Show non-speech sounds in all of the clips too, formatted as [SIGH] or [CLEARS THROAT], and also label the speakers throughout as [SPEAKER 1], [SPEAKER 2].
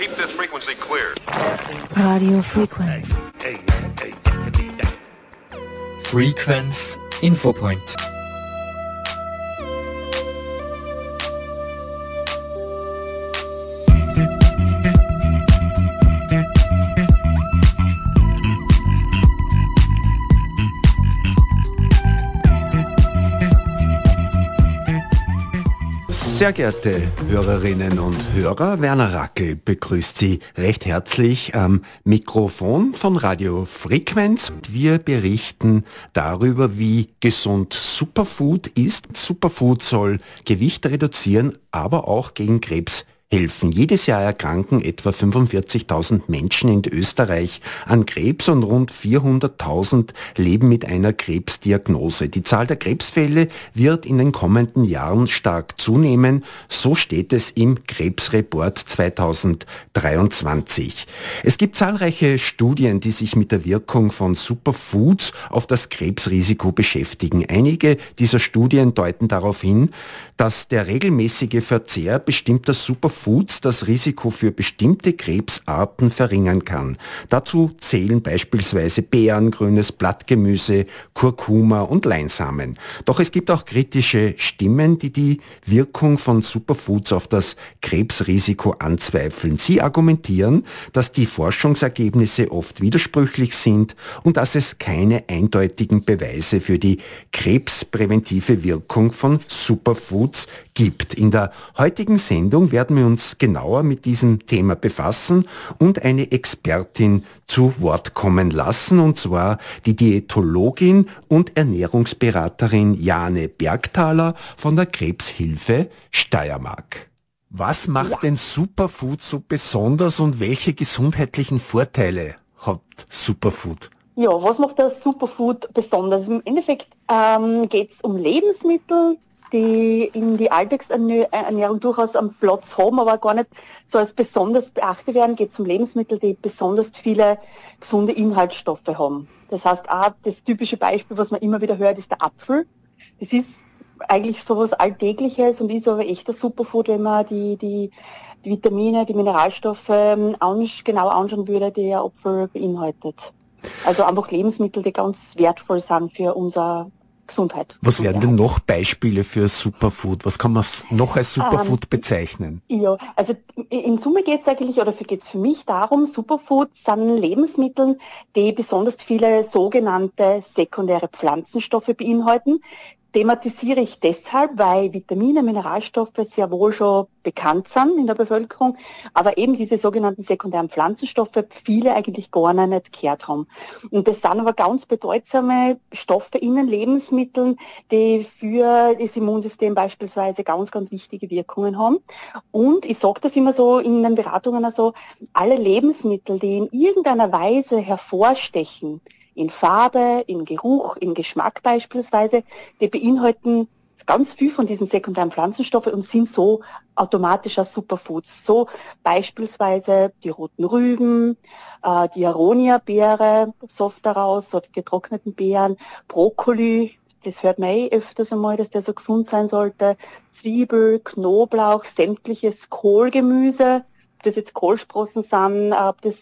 [SPEAKER 1] Keep this frequency clear.
[SPEAKER 2] Radio Frequenz.
[SPEAKER 3] Frequenz Infopoint.
[SPEAKER 4] Sehr geehrte Hörerinnen und Hörer, Werner Rackel begrüßt Sie recht herzlich am Mikrofon von Radio Frequenz. Wir berichten darüber, wie gesund Superfood ist. Superfood soll Gewicht reduzieren, aber auch gegen Krebs helfen. Jedes Jahr erkranken etwa 45.000 Menschen in Österreich an Krebs und rund 400.000 leben mit einer Krebsdiagnose. Die Zahl der Krebsfälle wird in den kommenden Jahren stark zunehmen, so steht es im Krebsreport 2023. Es gibt zahlreiche Studien, die sich mit der Wirkung von Superfoods auf das Krebsrisiko beschäftigen. Einige dieser Studien deuten darauf hin, dass der regelmäßige Verzehr bestimmter Superfoods Foods das Risiko für bestimmte Krebsarten verringern kann. Dazu zählen beispielsweise Beeren, grünes Blattgemüse, Kurkuma und Leinsamen. Doch es gibt auch kritische Stimmen, die die Wirkung von Superfoods auf das Krebsrisiko anzweifeln. Sie argumentieren, dass die Forschungsergebnisse oft widersprüchlich sind und dass es keine eindeutigen Beweise für die krebspräventive Wirkung von Superfoods gibt. In der heutigen Sendung werden wir uns genauer mit diesem Thema befassen und eine Expertin zu Wort kommen lassen, und zwar die Diätologin und Ernährungsberaterin Jane Bergthaler von der Krebshilfe Steiermark. Was macht denn Superfood so besonders und welche gesundheitlichen Vorteile hat Superfood?
[SPEAKER 5] Ja, was macht das Superfood besonders? Im Endeffekt ähm, geht es um Lebensmittel, die in die Alltagsernährung durchaus am Platz haben, aber gar nicht so als besonders beachtet werden, geht es um Lebensmittel, die besonders viele gesunde Inhaltsstoffe haben. Das heißt, auch das typische Beispiel, was man immer wieder hört, ist der Apfel. Das ist eigentlich sowas Alltägliches und ist aber echt ein Superfood, wenn man die, die, die Vitamine, die Mineralstoffe ähm, genau anschauen würde, die der Apfel beinhaltet. Also einfach Lebensmittel, die ganz wertvoll sind für unser Gesundheit.
[SPEAKER 4] Was wären denn noch Beispiele für Superfood? Was kann man noch als Superfood ähm, bezeichnen?
[SPEAKER 5] Ja, also in Summe geht es eigentlich, oder geht es für mich darum, Superfood sind Lebensmittel, die besonders viele sogenannte sekundäre Pflanzenstoffe beinhalten, thematisiere ich deshalb, weil Vitamine, Mineralstoffe sehr wohl schon bekannt sind in der Bevölkerung, aber eben diese sogenannten sekundären Pflanzenstoffe viele eigentlich gar nicht gehört haben. Und das sind aber ganz bedeutsame Stoffe in den Lebensmitteln, die für das Immunsystem beispielsweise ganz, ganz wichtige Wirkungen haben. Und ich sage das immer so in den Beratungen also, alle Lebensmittel, die in irgendeiner Weise hervorstechen, in Farbe, in Geruch, in Geschmack beispielsweise, die beinhalten ganz viel von diesen sekundären Pflanzenstoffen und sind so automatischer Superfoods. So beispielsweise die roten Rüben, äh, die Aronia-Beere, soft daraus, oder die getrockneten Beeren, Brokkoli, das hört man eh öfters einmal, dass der so gesund sein sollte, Zwiebel, Knoblauch, sämtliches Kohlgemüse, ob das jetzt Kohlsprossen sind, ob das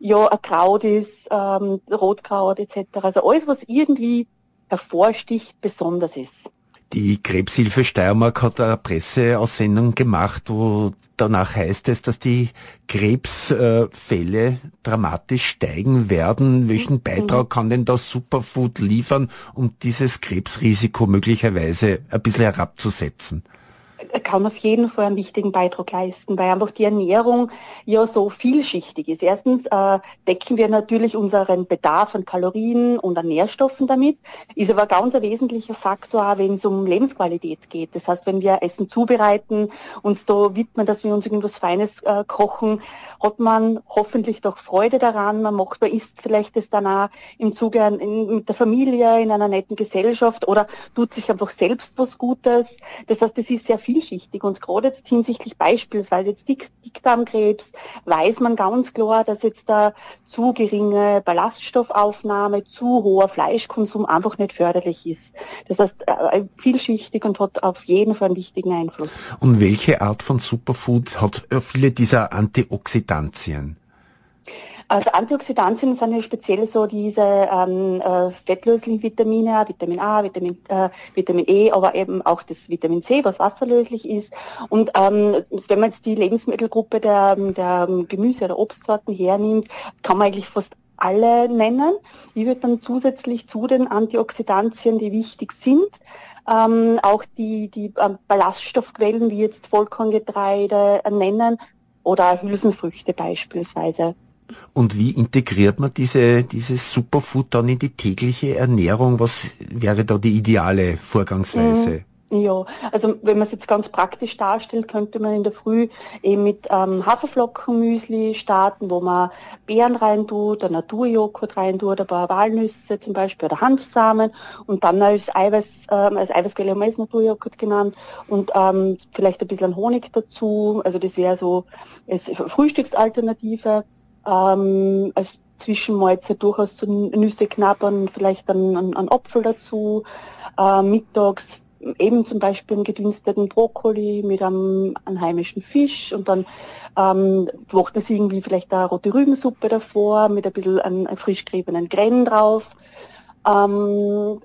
[SPEAKER 5] ja ein Kraut ist, ähm, Rotkraut etc. Also alles, was irgendwie hervorsticht, besonders ist.
[SPEAKER 4] Die Krebshilfe Steiermark hat eine Presseaussendung gemacht, wo danach heißt es, dass die Krebsfälle dramatisch steigen werden. Welchen Beitrag kann denn das Superfood liefern, um dieses Krebsrisiko möglicherweise ein bisschen herabzusetzen?
[SPEAKER 5] Kann auf jeden Fall einen wichtigen Beitrag leisten, weil einfach die Ernährung ja so vielschichtig ist. Erstens äh, decken wir natürlich unseren Bedarf an Kalorien und an Nährstoffen damit, ist aber ganz ein wesentlicher Faktor, wenn es um Lebensqualität geht. Das heißt, wenn wir Essen zubereiten, uns da widmen, dass wir uns irgendwas Feines äh, kochen, hat man hoffentlich doch Freude daran. Man macht, man isst vielleicht das dann auch im Zuge in, mit der Familie, in einer netten Gesellschaft oder tut sich einfach selbst was Gutes. Das heißt, es ist sehr viel vielschichtig und gerade jetzt hinsichtlich beispielsweise jetzt Dick Dickdarmkrebs weiß man ganz klar, dass jetzt da zu geringe Ballaststoffaufnahme, zu hoher Fleischkonsum einfach nicht förderlich ist. Das heißt, äh, vielschichtig und hat auf jeden Fall einen wichtigen Einfluss.
[SPEAKER 4] Und welche Art von Superfood hat viele dieser Antioxidantien?
[SPEAKER 5] Also Antioxidantien sind ja speziell so diese ähm, äh, fettlöslichen Vitamine, Vitamin A, Vitamin, äh, Vitamin E, aber eben auch das Vitamin C, was wasserlöslich ist. Und ähm, wenn man jetzt die Lebensmittelgruppe der, der Gemüse- oder Obstsorten hernimmt, kann man eigentlich fast alle nennen. Ich würde dann zusätzlich zu den Antioxidantien, die wichtig sind, ähm, auch die, die äh, Ballaststoffquellen wie jetzt Vollkorngetreide äh, nennen oder Hülsenfrüchte beispielsweise.
[SPEAKER 4] Und wie integriert man diese, dieses Superfood dann in die tägliche Ernährung? Was wäre da die ideale Vorgangsweise? Mhm.
[SPEAKER 5] Ja, also wenn man es jetzt ganz praktisch darstellt, könnte man in der Früh eben mit ähm, Haferflockenmüsli starten, wo man Beeren reintut, ein Naturjoghurt reintut, ein paar Walnüsse zum Beispiel oder Hanfsamen und dann als Eiweiß, ähm, als Eiweißquelle haben wir es Naturjoghurt genannt und ähm, vielleicht ein bisschen Honig dazu. Also das wäre so als Frühstücksalternative ähm, als Zwischenmahlzeit durchaus zu Nüsse knabbern, vielleicht dann einen, einen Apfel dazu, äh, mittags eben zum Beispiel einen gedünsteten Brokkoli mit einem, einem heimischen Fisch und dann ähm, macht man sich irgendwie vielleicht eine rote Rübensuppe davor mit ein bisschen einen, einen frisch geriebenen Gren drauf. Ähm,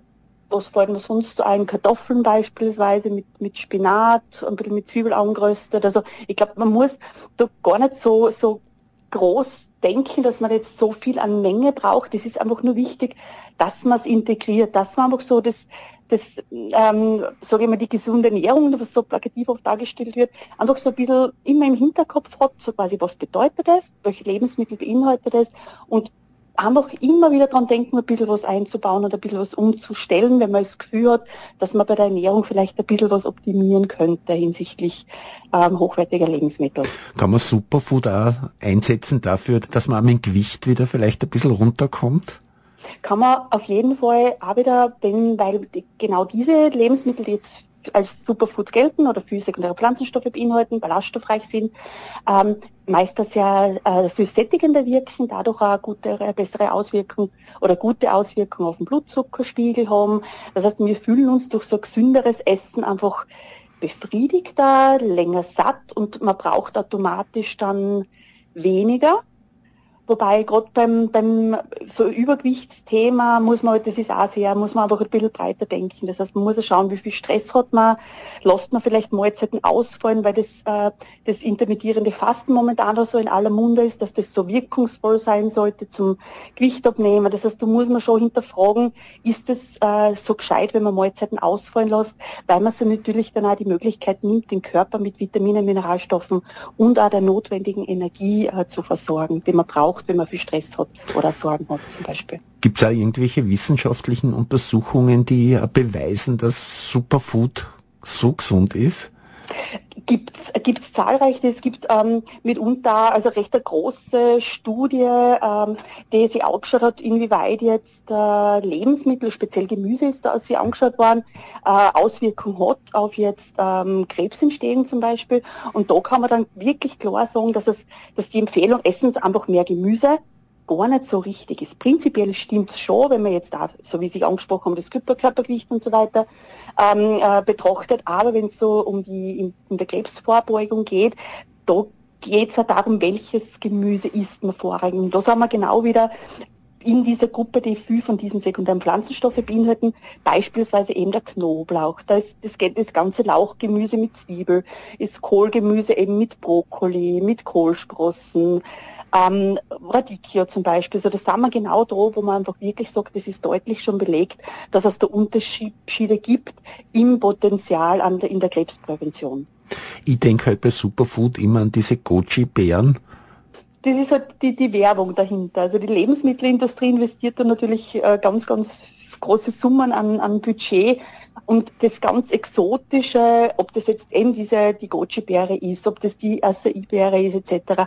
[SPEAKER 5] was fällt mir sonst so ein? Kartoffeln beispielsweise mit, mit Spinat, ein bisschen mit Zwiebel angeröstet. Also ich glaube, man muss da gar nicht so, so groß denken, dass man jetzt so viel an Menge braucht. Es ist einfach nur wichtig, dass man es integriert, dass man einfach so das, das ähm, sage ich mal, die gesunde Ernährung, was so plakativ oft dargestellt wird, einfach so ein bisschen immer im Hinterkopf hat, so quasi, was bedeutet das, welche Lebensmittel beinhaltet das und einfach immer wieder dran denken, ein bisschen was einzubauen und ein bisschen was umzustellen, wenn man das Gefühl hat, dass man bei der Ernährung vielleicht ein bisschen was optimieren könnte hinsichtlich ähm, hochwertiger Lebensmittel.
[SPEAKER 4] Kann man Superfood auch einsetzen dafür, dass man mit dem Gewicht wieder vielleicht ein bisschen runterkommt?
[SPEAKER 5] Kann man auf jeden Fall auch wieder, denn, weil die, genau diese Lebensmittel, die jetzt als Superfood gelten oder für sekundäre Pflanzenstoffe beinhalten, ballaststoffreich sind, ähm, meistens ja äh, für sättigender wirken, dadurch auch gute, bessere Auswirkungen oder gute Auswirkungen auf den Blutzuckerspiegel haben. Das heißt, wir fühlen uns durch so gesünderes Essen einfach befriedigter, länger satt und man braucht automatisch dann weniger. Wobei gerade beim, beim so Übergewichtsthema muss man, das ist auch sehr, muss man einfach ein bisschen breiter denken. Das heißt, man muss ja schauen, wie viel Stress hat man, lässt man vielleicht Mahlzeiten ausfallen, weil das, äh, das intermittierende Fasten momentan auch so in aller Munde ist, dass das so wirkungsvoll sein sollte zum Gewicht abnehmen. Das heißt, da muss man schon hinterfragen, ist das äh, so gescheit, wenn man Mahlzeiten ausfallen lässt, weil man so natürlich dann auch die Möglichkeit nimmt, den Körper mit Vitaminen, Mineralstoffen und auch der notwendigen Energie äh, zu versorgen, die man braucht braucht, wenn man viel Stress hat oder Sorgen hat zum Beispiel.
[SPEAKER 4] Gibt es auch irgendwelche wissenschaftlichen Untersuchungen, die beweisen, dass Superfood so gesund ist?
[SPEAKER 5] Gibt es zahlreiche, es gibt ähm, mitunter also recht eine große Studie, ähm, die sich angeschaut hat, inwieweit jetzt äh, Lebensmittel, speziell Gemüse ist da, sie angeschaut worden, äh, Auswirkungen hat auf jetzt ähm, Krebsentstehung zum Beispiel. Und da kann man dann wirklich klar sagen, dass es, dass die Empfehlung, essen Sie einfach mehr Gemüse, gar nicht so richtig ist. Prinzipiell stimmt es schon, wenn man jetzt da, so wie Sie angesprochen haben, das Körpergewicht und so weiter ähm, äh, betrachtet, aber wenn es so um die in, in der Krebsvorbeugung geht, da geht es ja darum, welches Gemüse isst man vorrangig. Und da sind wir genau wieder in dieser Gruppe, die viel von diesen sekundären Pflanzenstoffen beinhalten, beispielsweise eben der Knoblauch. Da ist das, das ganze Lauchgemüse mit Zwiebel, ist Kohlgemüse eben mit Brokkoli, mit Kohlsprossen, ähm, Radicchio zum Beispiel, so das sind wir genau da, wo man einfach wirklich sagt, das ist deutlich schon belegt, dass es da Unterschiede gibt im Potenzial an der, in der Krebsprävention.
[SPEAKER 4] Ich denke halt bei Superfood immer an diese Goji-Beeren.
[SPEAKER 5] Das ist halt die, die Werbung dahinter. Also die Lebensmittelindustrie investiert da natürlich äh, ganz, ganz große Summen an, an Budget und das ganz Exotische, ob das jetzt eben diese, die Goji-Beere ist, ob das die Acai-Beere ist, etc.,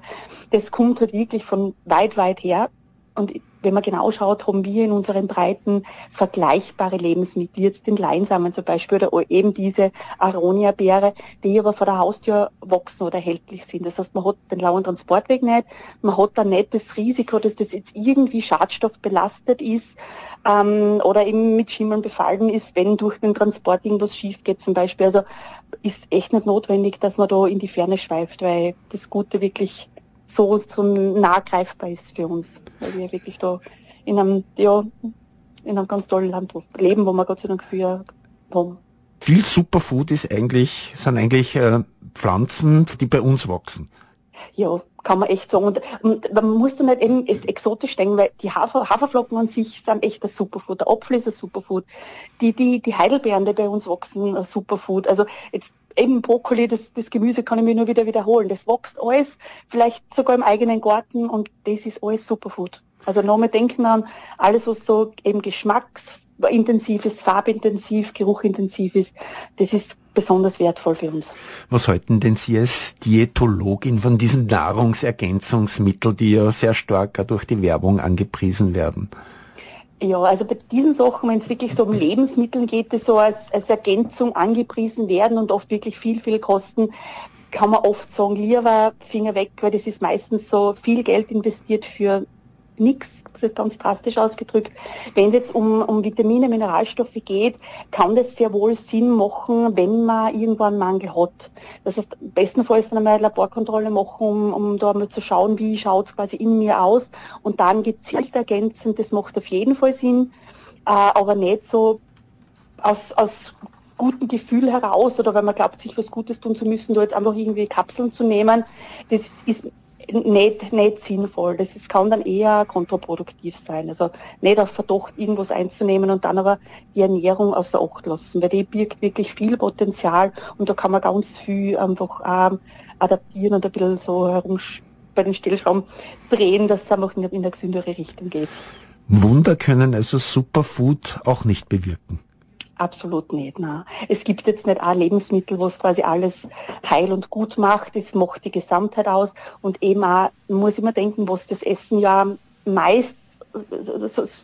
[SPEAKER 5] das kommt halt wirklich von weit, weit her. Und wenn man genau schaut, haben wir in unseren Breiten vergleichbare Lebensmittel, jetzt den Leinsamen zum Beispiel oder eben diese Aronia-Beere, die aber vor der Haustür wachsen oder erhältlich sind. Das heißt, man hat den langen Transportweg nicht, man hat dann nicht das Risiko, dass das jetzt irgendwie schadstoffbelastet ist ähm, oder eben mit Schimmeln befallen ist, wenn durch den Transport irgendwas schief geht zum Beispiel. Also ist echt nicht notwendig, dass man da in die Ferne schweift, weil das Gute wirklich so, so nah greifbar ist für uns, weil wir wirklich da in einem, ja, in einem ganz tollen Land leben, wo wir Gott sei Dank für haben.
[SPEAKER 4] Viel Superfood ist eigentlich, sind eigentlich äh, Pflanzen, die bei uns wachsen.
[SPEAKER 5] Ja, kann man echt sagen. Und, und man muss dann nicht eben exotisch denken, weil die Hafer, Haferflocken an sich sind echt ein Superfood. Der Apfel ist ein Superfood. Die, die, die Heidelbeeren, die bei uns wachsen, ein Superfood. Also jetzt eben Brokkoli, das, das Gemüse kann ich mir nur wieder wiederholen. Das wächst alles, vielleicht sogar im eigenen Garten und das ist alles Superfood. Also nochmal denken an alles, was so eben geschmacksintensiv ist, farbintensiv, geruchintensiv ist. Das ist besonders wertvoll für uns.
[SPEAKER 4] Was halten denn Sie als Diätologin von diesen Nahrungsergänzungsmitteln, die ja sehr stark durch die Werbung angepriesen werden?
[SPEAKER 5] Ja, also bei diesen Sachen, wenn es wirklich so um Lebensmittel geht, die so als, als Ergänzung angepriesen werden und oft wirklich viel, viel kosten, kann man oft sagen, lieber Finger weg, weil das ist meistens so viel Geld investiert für nichts, ganz drastisch ausgedrückt. Wenn es jetzt um, um Vitamine, Mineralstoffe geht, kann das sehr wohl Sinn machen, wenn man irgendwo einen Mangel hat. Das heißt, bestenfalls dann einmal eine Laborkontrolle machen, um, um da mal zu schauen, wie schaut es quasi in mir aus und dann gezielt ergänzen, das macht auf jeden Fall Sinn, äh, aber nicht so aus, aus guten Gefühl heraus oder weil man glaubt, sich was Gutes tun zu müssen, da jetzt einfach irgendwie Kapseln zu nehmen, das ist nicht, nicht sinnvoll. Das ist, kann dann eher kontraproduktiv sein. Also nicht auf Verdacht irgendwas einzunehmen und dann aber die Ernährung außer Acht lassen, weil die birgt wirklich viel Potenzial und da kann man ganz viel einfach ähm, adaptieren und ein bisschen so herum bei den Stellschrauben drehen, dass es einfach in, in eine gesündere Richtung geht.
[SPEAKER 4] Wunder können also Superfood auch nicht bewirken.
[SPEAKER 5] Absolut nicht. Nein. Es gibt jetzt nicht ein Lebensmittel, was quasi alles heil und gut macht. Es macht die Gesamtheit aus. Und eben auch, muss ich mir denken, was das Essen ja meist,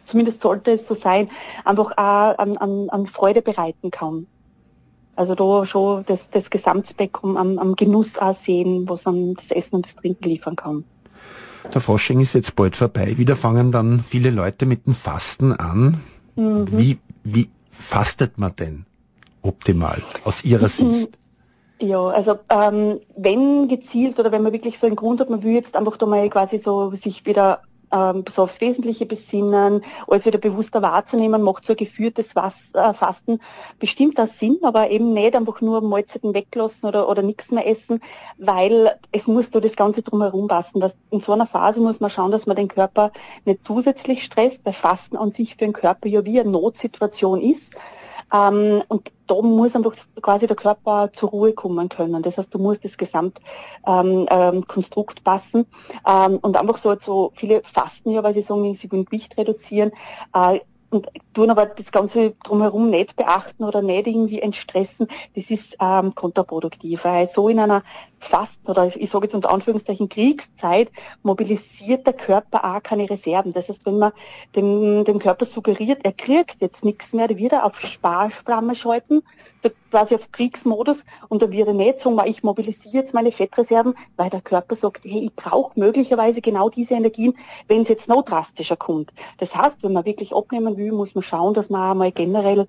[SPEAKER 5] zumindest sollte es so sein, einfach auch an, an, an Freude bereiten kann. Also da schon das, das Gesamtspektrum am, am Genuss auch sehen, was an das Essen und das Trinken liefern kann.
[SPEAKER 4] Der Fasching ist jetzt bald vorbei. Wieder fangen dann viele Leute mit dem Fasten an. Mhm. Wie, wie, fastet man denn optimal aus Ihrer Sicht?
[SPEAKER 5] Ja, also ähm, wenn gezielt oder wenn man wirklich so einen Grund hat, man will jetzt einfach da mal quasi so sich wieder ähm, so aufs Wesentliche besinnen, alles wieder bewusster wahrzunehmen, macht so ein geführtes Was, äh, Fasten bestimmt das Sinn, aber eben nicht einfach nur Mahlzeiten weglassen oder, oder nichts mehr essen, weil es muss da das Ganze drumherum passen. Das, in so einer Phase muss man schauen, dass man den Körper nicht zusätzlich stresst, weil Fasten an sich für den Körper ja wie eine Notsituation ist. Ähm, und da muss einfach quasi der Körper zur Ruhe kommen können. Das heißt, du musst das Gesamtkonstrukt ähm, ähm, passen. Ähm, und einfach so, so viele fasten ja, weil sie sagen, sie wollen Gewicht reduzieren. Äh, und tun aber das Ganze drumherum nicht beachten oder nicht irgendwie entstressen, das ist ähm, kontraproduktiv. Weil so in einer Fasten oder ich sage jetzt unter Anführungszeichen Kriegszeit mobilisiert der Körper auch keine Reserven. Das heißt, wenn man dem, dem Körper suggeriert, er kriegt jetzt nichts mehr, der wird er auf Sparflamme schalten, so quasi auf Kriegsmodus und da wird er nicht sagen, ich mobilisiere jetzt meine Fettreserven, weil der Körper sagt, hey, ich brauche möglicherweise genau diese Energien, wenn es jetzt noch drastischer kommt. Das heißt, wenn man wirklich abnehmen will, muss man schauen, dass man einmal generell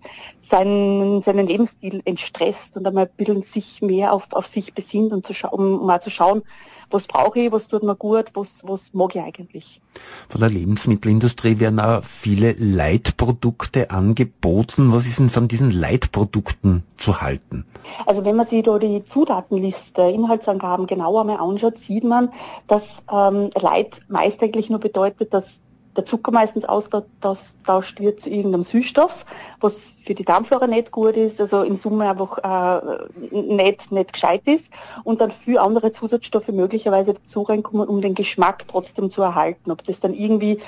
[SPEAKER 5] seinen, seinen Lebensstil entstresst und einmal ein bisschen sich mehr auf, auf sich besinnt und zu um mal zu schauen, was brauche ich, was tut mir gut, was, was mag ich eigentlich.
[SPEAKER 4] Von der Lebensmittelindustrie werden auch viele Leitprodukte angeboten. Was ist denn von diesen Leitprodukten zu halten?
[SPEAKER 5] Also wenn man sich da die Zutatenliste, Inhaltsangaben genauer mal anschaut, sieht man, dass ähm, Leit meist eigentlich nur bedeutet, dass der Zucker meistens ausgetauscht wird zu irgendeinem Süßstoff, was für die Darmflora nicht gut ist, also in Summe einfach äh, nicht, nicht gescheit ist und dann für andere Zusatzstoffe möglicherweise dazu reinkommen, um den Geschmack trotzdem zu erhalten. Ob das dann irgendwie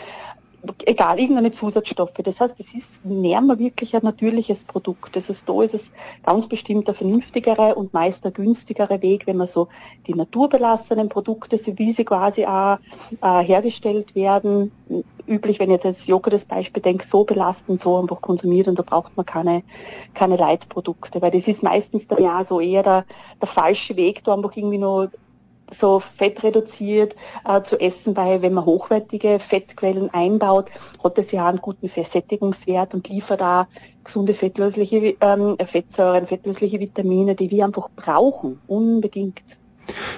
[SPEAKER 5] egal, irgendeine Zusatzstoffe. Das heißt, es ist näher mal wirklich ein natürliches Produkt. Das heißt, da ist es ganz bestimmt der vernünftigere und meist der günstigere Weg, wenn man so die naturbelassenen Produkte, so wie sie quasi auch äh, hergestellt werden, üblich, wenn ich jetzt Joghurt das Beispiel denke, so belastend, so einfach konsumiert und da braucht man keine, keine Leitprodukte, weil das ist meistens dann ja so eher der, der falsche Weg, da einfach irgendwie nur so fettreduziert äh, zu essen, weil wenn man hochwertige Fettquellen einbaut, hat das ja einen guten Versättigungswert und liefert da gesunde fettlösliche ähm, Fettsäuren, fettlösliche Vitamine, die wir einfach brauchen, unbedingt.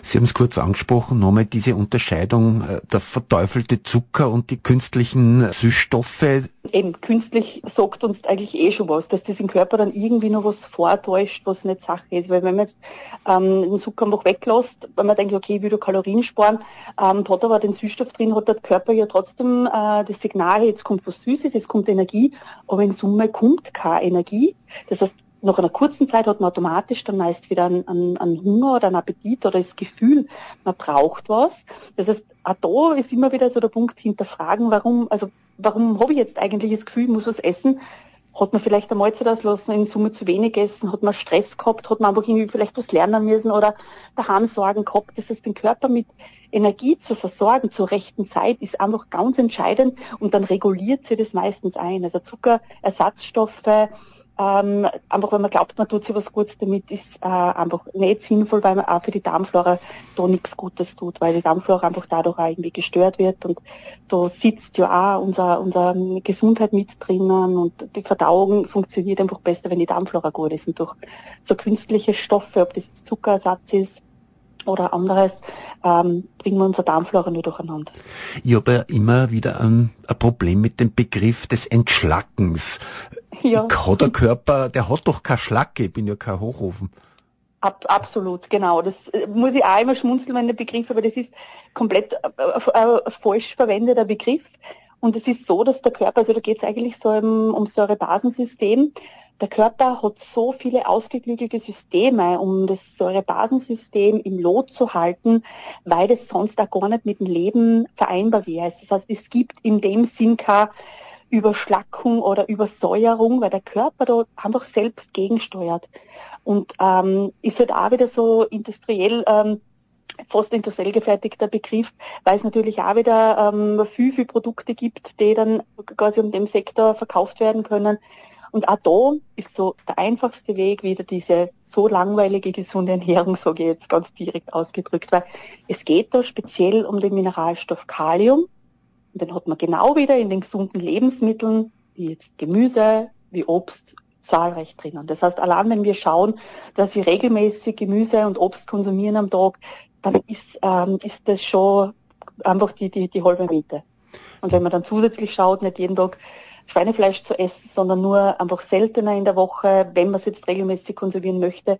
[SPEAKER 4] Sie haben es kurz angesprochen, nochmal diese Unterscheidung, äh, der verteufelte Zucker und die künstlichen Süßstoffe.
[SPEAKER 5] Eben, künstlich sagt uns eigentlich eh schon was, dass das im Körper dann irgendwie noch was vortäuscht, was nicht Sache ist. Weil wenn man jetzt ähm, den Zucker einfach weglässt, wenn man denkt, okay, ich will Kalorien sparen, ähm, hat aber den Süßstoff drin, hat der Körper ja trotzdem äh, das Signal, jetzt kommt was Süßes, jetzt kommt Energie, aber in Summe kommt keine Energie. Das heißt, nach einer kurzen Zeit hat man automatisch dann meist wieder einen, einen, einen Hunger oder einen Appetit oder das Gefühl, man braucht was. Das heißt, auch da ist immer wieder so der Punkt hinterfragen, warum, also warum habe ich jetzt eigentlich das Gefühl, ich muss was essen? Hat man vielleicht eine Mahlzeit auslassen, in Summe zu wenig essen? Hat man Stress gehabt? Hat man einfach irgendwie vielleicht was lernen müssen oder daheim Sorgen gehabt? Das heißt, den Körper mit Energie zu versorgen zur rechten Zeit ist einfach ganz entscheidend und dann reguliert sie das meistens ein. Also Zuckerersatzstoffe, ähm, einfach wenn man glaubt, man tut sich was Gutes damit, ist äh, einfach nicht sinnvoll, weil man auch für die Darmflora da nichts Gutes tut, weil die Darmflora einfach dadurch auch irgendwie gestört wird und da sitzt ja auch unser, unsere Gesundheit mit drinnen und die Verdauung funktioniert einfach besser, wenn die Darmflora gut ist und durch so künstliche Stoffe, ob das Zuckerersatz ist, oder anderes, ähm, bringen wir unsere Darmflora nur durcheinander.
[SPEAKER 4] Ich habe ja immer wieder ein, ein Problem mit dem Begriff des Entschlackens. Ja. Hat der Körper, der hat doch keine Schlacke, ich bin ja kein Hochofen.
[SPEAKER 5] Ab, absolut, genau. Das äh, muss ich auch immer schmunzeln, wenn der Begriff, aber das ist komplett äh, äh, falsch verwendeter Begriff. Und es ist so, dass der Körper, also da geht es eigentlich so um, um Säurebasensystem. Der Körper hat so viele ausgeklügelte Systeme, um das Säurebasensystem im Lot zu halten, weil das sonst auch gar nicht mit dem Leben vereinbar wäre. Das heißt, es gibt in dem Sinn keine Überschlackung oder Übersäuerung, weil der Körper da einfach selbst gegensteuert. Und ähm, ist halt auch wieder so industriell, ähm, fast industriell gefertigter Begriff, weil es natürlich auch wieder ähm, viel, viel Produkte gibt, die dann quasi um dem Sektor verkauft werden können. Und auch da ist so der einfachste Weg wieder diese so langweilige gesunde Ernährung, ich jetzt ganz direkt ausgedrückt, weil es geht da speziell um den Mineralstoff Kalium, und den hat man genau wieder in den gesunden Lebensmitteln, wie jetzt Gemüse, wie Obst, zahlreich drinnen. Das heißt, allein wenn wir schauen, dass wir regelmäßig Gemüse und Obst konsumieren am Tag, dann ist, ähm, ist das schon einfach die, die, die halbe Miete. Und wenn man dann zusätzlich schaut, nicht jeden Tag Schweinefleisch zu essen, sondern nur einfach seltener in der Woche, wenn man es jetzt regelmäßig konsumieren möchte,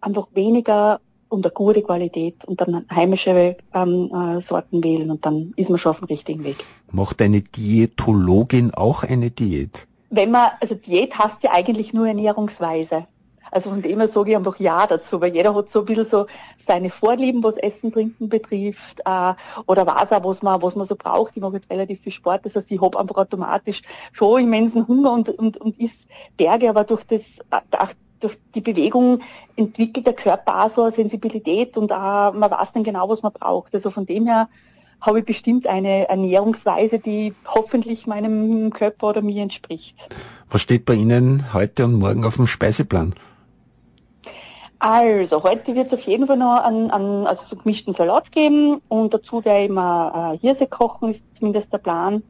[SPEAKER 5] einfach weniger und eine gute Qualität und dann heimische ähm, äh, Sorten wählen und dann ist man schon auf dem richtigen Weg.
[SPEAKER 4] Macht eine Diätologin auch eine Diät?
[SPEAKER 5] Wenn man, also Diät heißt ja eigentlich nur Ernährungsweise. Also von dem her sage ich einfach Ja dazu, weil jeder hat so ein bisschen so seine Vorlieben, was Essen, Trinken betrifft, äh, oder weiß auch, was man, was man so braucht. Ich mache jetzt relativ viel Sport, das heißt, ich habe einfach automatisch schon immensen Hunger und, und, und isst Berge, aber durch das, durch die Bewegung entwickelt der Körper auch so eine Sensibilität und auch, man weiß dann genau, was man braucht. Also von dem her habe ich bestimmt eine Ernährungsweise, die hoffentlich meinem Körper oder mir entspricht.
[SPEAKER 4] Was steht bei Ihnen heute und morgen auf dem Speiseplan?
[SPEAKER 5] Also, heute wird es auf jeden Fall noch einen, einen also so gemischten Salat geben und dazu werde ich mal äh, Hirse kochen, ist zumindest der Plan,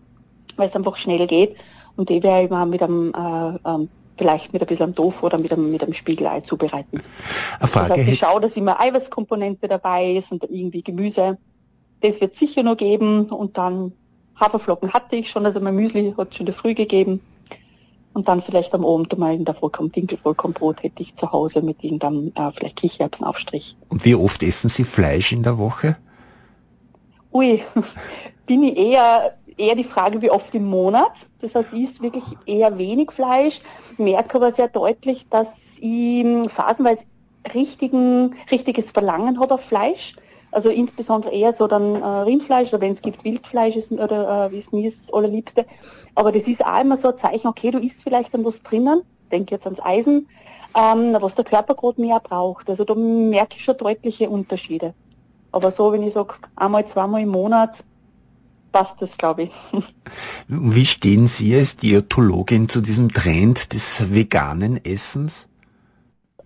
[SPEAKER 5] weil es einfach schnell geht. Und die werde ich mal mit einem äh, ähm, vielleicht mit ein bisschen Tofu oder mit einem, mit einem Spiegelei zubereiten. Eine Frage das heißt, ich schaue, dass immer Eiweißkomponente dabei ist und irgendwie Gemüse. Das wird sicher noch geben und dann Haferflocken hatte ich schon, also mein Müsli hat es schon in der Früh gegeben. Und dann vielleicht am Abend mal in der Vollkorn, Dinkelvollkornbrot hätte ich zu Hause mit irgendeinem äh, vielleicht Kichererbsenaufstrich.
[SPEAKER 4] Und wie oft essen Sie Fleisch in der Woche?
[SPEAKER 5] Ui, [LAUGHS] bin ich eher eher die Frage, wie oft im Monat. Das heißt, ich esse wirklich eher wenig Fleisch, merke aber sehr deutlich, dass ich phasenweise richtigen, richtiges Verlangen habe auf Fleisch. Also insbesondere eher so dann äh, Rindfleisch oder wenn es gibt Wildfleisch ist, oder äh, wie es mir ist, das allerliebste. Aber das ist auch immer so ein Zeichen, okay, du isst vielleicht dann was drinnen, denke jetzt ans Eisen, ähm, was der Körper gerade mehr braucht. Also da merke ich schon deutliche Unterschiede. Aber so, wenn ich sage, einmal, zweimal im Monat, passt das, glaube ich.
[SPEAKER 4] Wie stehen Sie als Diätologin zu diesem Trend des veganen Essens?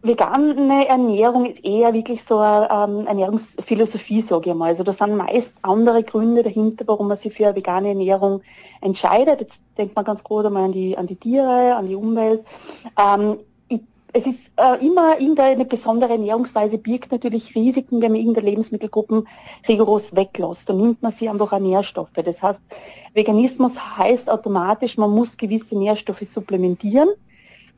[SPEAKER 5] Vegane Ernährung ist eher wirklich so eine ähm, Ernährungsphilosophie, sage ich mal. Also da sind meist andere Gründe dahinter, warum man sich für eine vegane Ernährung entscheidet. Jetzt denkt man ganz gut einmal an die, an die Tiere, an die Umwelt. Ähm, es ist äh, immer irgendeine besondere Ernährungsweise birgt natürlich Risiken, wenn man irgendeine Lebensmittelgruppen rigoros weglässt. Dann nimmt man sie einfach an Nährstoffe. Das heißt, Veganismus heißt automatisch, man muss gewisse Nährstoffe supplementieren.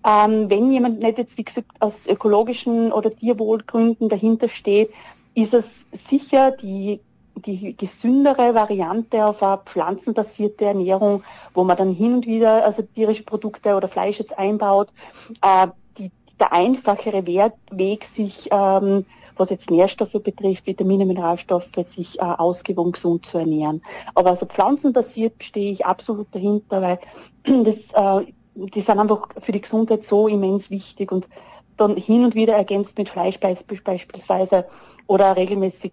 [SPEAKER 5] Ähm, wenn jemand nicht jetzt, wie gesagt, aus ökologischen oder Tierwohlgründen dahinter steht, ist es sicher die, die gesündere Variante auf eine pflanzenbasierte Ernährung, wo man dann hin und wieder also tierische Produkte oder Fleisch jetzt einbaut, äh, die, der einfachere Weg, sich ähm, was jetzt Nährstoffe betrifft, Vitamine, Mineralstoffe, sich äh, ausgewogen gesund zu ernähren. Aber also pflanzenbasiert stehe ich absolut dahinter, weil [CLEARS THROAT] das äh, die sind einfach für die Gesundheit so immens wichtig und dann hin und wieder ergänzt mit Fleisch beispielsweise oder regelmäßig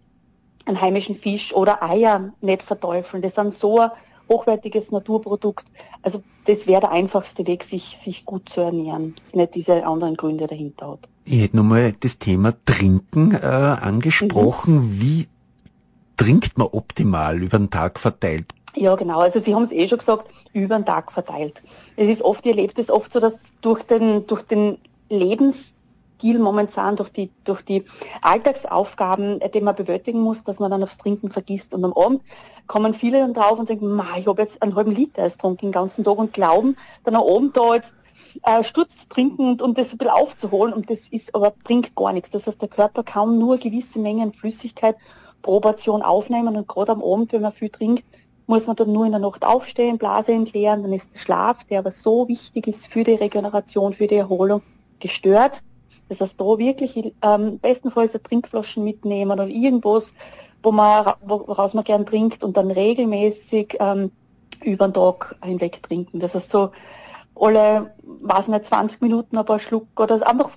[SPEAKER 5] einen heimischen Fisch oder Eier nicht verteufeln. Das sind so ein hochwertiges Naturprodukt. Also das wäre der einfachste Weg, sich, sich gut zu ernähren. Nicht diese anderen Gründe dahinter hat.
[SPEAKER 4] Ich hätte nochmal das Thema Trinken äh, angesprochen. Mhm. Wie trinkt man optimal über den Tag verteilt?
[SPEAKER 5] Ja, genau. Also Sie haben es eh schon gesagt, über den Tag verteilt. Es ist oft, ihr erlebt es oft so, dass durch den, durch den Lebensstil momentan, durch die, durch die Alltagsaufgaben, die man bewältigen muss, dass man dann aufs Trinken vergisst. Und am Abend kommen viele dann drauf und sagen, ich habe jetzt einen halben Liter erst getrunken den ganzen Tag und glauben, dann am Abend da jetzt äh, Sturz trinken und, und das ein bisschen aufzuholen. Und das ist aber bringt gar nichts. Das heißt, der Körper kann nur gewisse Mengen Flüssigkeit pro Portion aufnehmen und gerade am Abend, wenn man viel trinkt, muss man dann nur in der Nacht aufstehen, Blase entleeren, dann ist der Schlaf, der aber so wichtig ist für die Regeneration, für die Erholung, gestört. Das heißt, da wirklich ähm, bestenfalls Trinkflaschen mitnehmen oder irgendwas, wo man, woraus man gern trinkt und dann regelmäßig ähm, über den Tag hinweg trinken. Das heißt so alle, weiß nicht, 20 Minuten ein paar Schluck oder einfach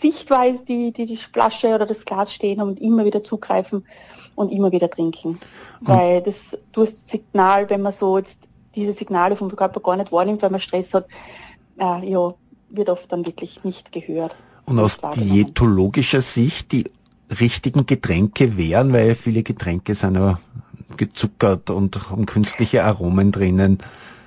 [SPEAKER 5] sichtweise die, die, die Flasche oder das Glas stehen und immer wieder zugreifen und immer wieder trinken. Mhm. Weil das Durstsignal, wenn man so jetzt diese Signale vom Körper gar nicht wahrnimmt, weil man Stress hat, äh, ja, wird oft dann wirklich nicht gehört.
[SPEAKER 4] Und aus diätologischer Sicht die richtigen Getränke wären, weil viele Getränke sind ja gezuckert und haben künstliche Aromen drinnen.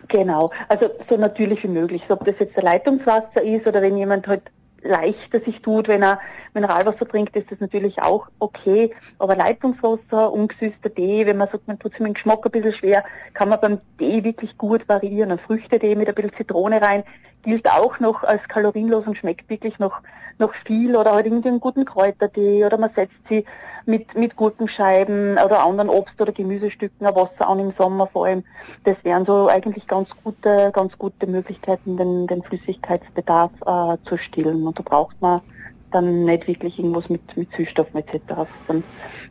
[SPEAKER 5] Genau, also so natürlich wie möglich. Ob das jetzt ein Leitungswasser ist oder wenn jemand halt leichter sich tut, wenn er Mineralwasser trinkt, ist das natürlich auch okay. Aber Leitungswasser, ungesüßter Tee, wenn man sagt, man tut sich mit dem Geschmack ein bisschen schwer, kann man beim Tee wirklich gut variieren. Ein Früchtetee mit ein bisschen Zitrone rein gilt auch noch als kalorienlos und schmeckt wirklich noch, noch viel oder halt irgendwie einen guten Kräutertee oder man setzt sie mit, mit Gurkenscheiben oder anderen Obst- oder Gemüsestücken Wasser an im Sommer vor allem. Das wären so eigentlich ganz gute, ganz gute Möglichkeiten, den, den Flüssigkeitsbedarf äh, zu stillen. Und da braucht man dann nicht wirklich irgendwas mit, mit Süßstoffen etc. Was dann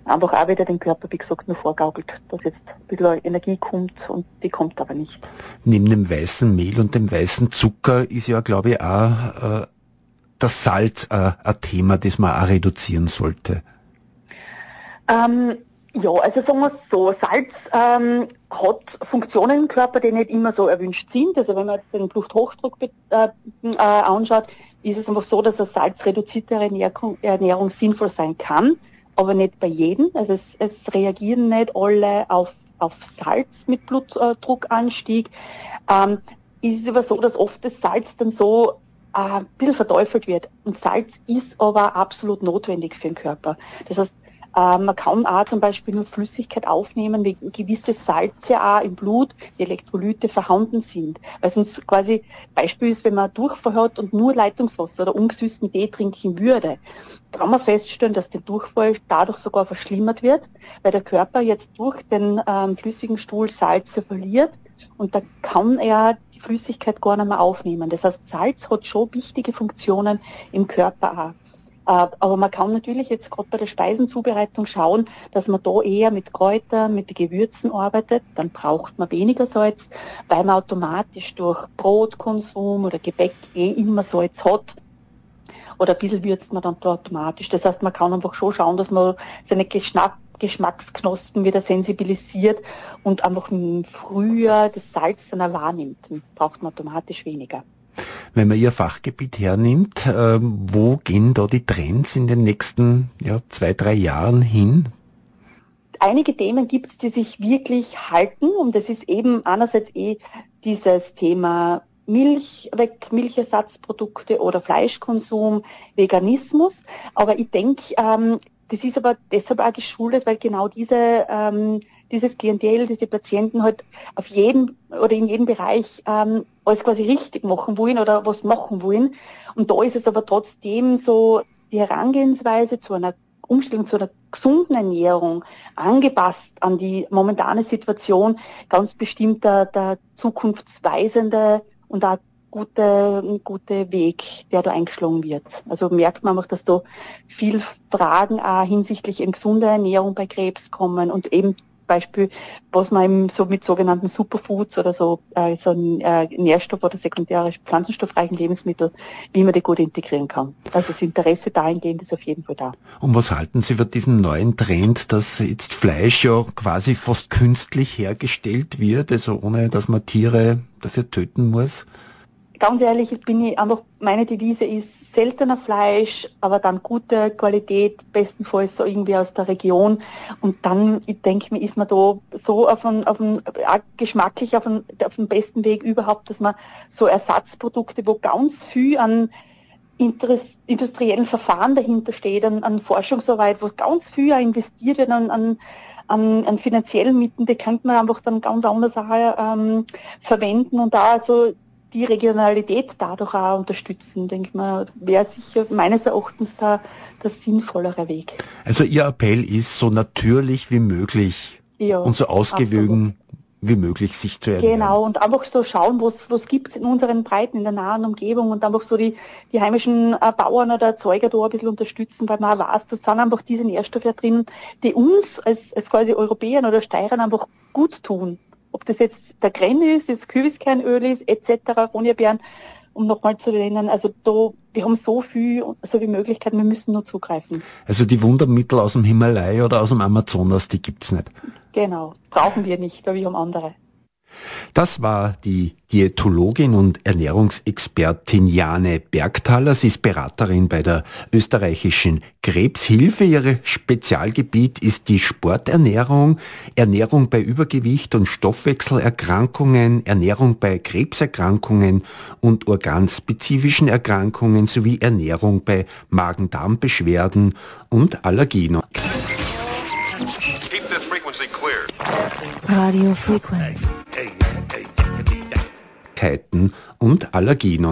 [SPEAKER 5] einfach auch wieder den Körper, wie gesagt, nur vorgaukelt, dass jetzt ein bisschen Energie kommt und die kommt aber nicht.
[SPEAKER 4] Neben dem weißen Mehl und dem weißen Zucker ist ja, glaube ich, auch äh, das Salz äh, ein Thema, das man auch reduzieren sollte.
[SPEAKER 5] Ähm, ja, also sagen wir so, Salz ähm, hat Funktionen im Körper, die nicht immer so erwünscht sind. Also wenn man jetzt den Bluthochdruck äh, äh, anschaut, ist es einfach so, dass eine salzreduzierte Ernährung, Ernährung sinnvoll sein kann, aber nicht bei jedem. Also es, es reagieren nicht alle auf, auf Salz mit Blutdruckanstieg. Ähm, ist es aber so, dass oft das Salz dann so äh, ein bisschen verteufelt wird. Und Salz ist aber absolut notwendig für den Körper. Das heißt, man kann auch zum Beispiel nur Flüssigkeit aufnehmen, wenn gewisse Salze auch im Blut, die Elektrolyte vorhanden sind. Weil sonst quasi, Beispiel ist, wenn man Durchfall hat und nur Leitungswasser oder ungesüßten Tee trinken würde, kann man feststellen, dass der Durchfall dadurch sogar verschlimmert wird, weil der Körper jetzt durch den ähm, flüssigen Stuhl Salze verliert und da kann er die Flüssigkeit gar nicht mehr aufnehmen. Das heißt, Salz hat schon wichtige Funktionen im Körper auch. Äh, aber man kann natürlich jetzt gerade bei der Speisenzubereitung schauen, dass man da eher mit Kräutern, mit Gewürzen arbeitet. Dann braucht man weniger Salz, weil man automatisch durch Brotkonsum oder Gebäck eh immer Salz hat. Oder ein bisschen würzt man dann da automatisch. Das heißt, man kann einfach schon schauen, dass man seine Geschmack, Geschmacksknospen wieder sensibilisiert und einfach früher das Salz dann wahrnimmt. Dann braucht man automatisch weniger.
[SPEAKER 4] Wenn man Ihr Fachgebiet hernimmt, äh, wo gehen da die Trends in den nächsten ja, zwei, drei Jahren hin?
[SPEAKER 5] Einige Themen gibt es, die sich wirklich halten und das ist eben einerseits eh dieses Thema Milch weg, Milchersatzprodukte oder Fleischkonsum, Veganismus. Aber ich denke, ähm, das ist aber deshalb auch geschuldet, weil genau diese, ähm, dieses Klientel, diese Patienten halt auf jeden oder in jedem Bereich ähm, alles quasi richtig machen wollen oder was machen wollen. Und da ist es aber trotzdem so die Herangehensweise zu einer Umstellung zu einer gesunden Ernährung, angepasst an die momentane Situation, ganz bestimmt der, der zukunftsweisende und auch gute, gute Weg, der da eingeschlagen wird. Also merkt man auch, dass da viel Fragen auch hinsichtlich gesunder Ernährung bei Krebs kommen und eben Beispiel, was man eben so mit sogenannten Superfoods oder so, äh, so ein äh, Nährstoff- oder sekundärisch pflanzenstoffreichen Lebensmittel, wie man die gut integrieren kann. Also das Interesse dahingehend ist auf jeden Fall da.
[SPEAKER 4] Und was halten Sie für diesen neuen Trend, dass jetzt Fleisch ja quasi fast künstlich hergestellt wird, also ohne dass man Tiere dafür töten muss?
[SPEAKER 5] Ganz ehrlich, bin ich einfach, meine Devise ist seltener Fleisch, aber dann gute Qualität, bestenfalls so irgendwie aus der Region. Und dann, ich denke mir, ist man da so auf einem, auf einem geschmacklich auf einem, auf dem besten Weg überhaupt, dass man so Ersatzprodukte, wo ganz viel an industriellen Verfahren dahinter steht, an, an Forschungsarbeit, wo ganz viel investiert wird an, an an, an finanziellen Mitteln, die könnte man einfach dann ganz anders ähm, verwenden und da also die Regionalität dadurch auch unterstützen, denke ich mal, wäre sicher meines Erachtens da der sinnvollere Weg.
[SPEAKER 4] Also Ihr Appell ist so natürlich wie möglich ja, und so ausgewogen wie möglich sich zu ernähren.
[SPEAKER 5] Genau, und einfach so schauen, was, was gibt es in unseren Breiten, in der nahen Umgebung und einfach so die, die heimischen äh, Bauern oder Erzeuger da ein bisschen unterstützen, weil man weiß, das sind einfach diese Nährstoffe drin, die uns als, als quasi Europäern oder Steirern einfach gut tun ob das jetzt der Grenn ist, das Kürbiskernöl ist, etc., Honigbeeren, um nochmal zu nennen. Also da, wir haben so viel, so viele Möglichkeiten, wir müssen nur zugreifen.
[SPEAKER 4] Also die Wundermittel aus dem Himalaya oder aus dem Amazonas, die gibt's nicht.
[SPEAKER 5] Genau, brauchen wir nicht, weil wir haben andere.
[SPEAKER 4] Das war die Diätologin und Ernährungsexpertin Jane Bergthaler. Sie ist Beraterin bei der österreichischen Krebshilfe. Ihr Spezialgebiet ist die Sporternährung, Ernährung bei Übergewicht und Stoffwechselerkrankungen, Ernährung bei Krebserkrankungen und organspezifischen Erkrankungen sowie Ernährung bei Magen-Darm-Beschwerden und Allergien. Radio Frequenz. und Allergien.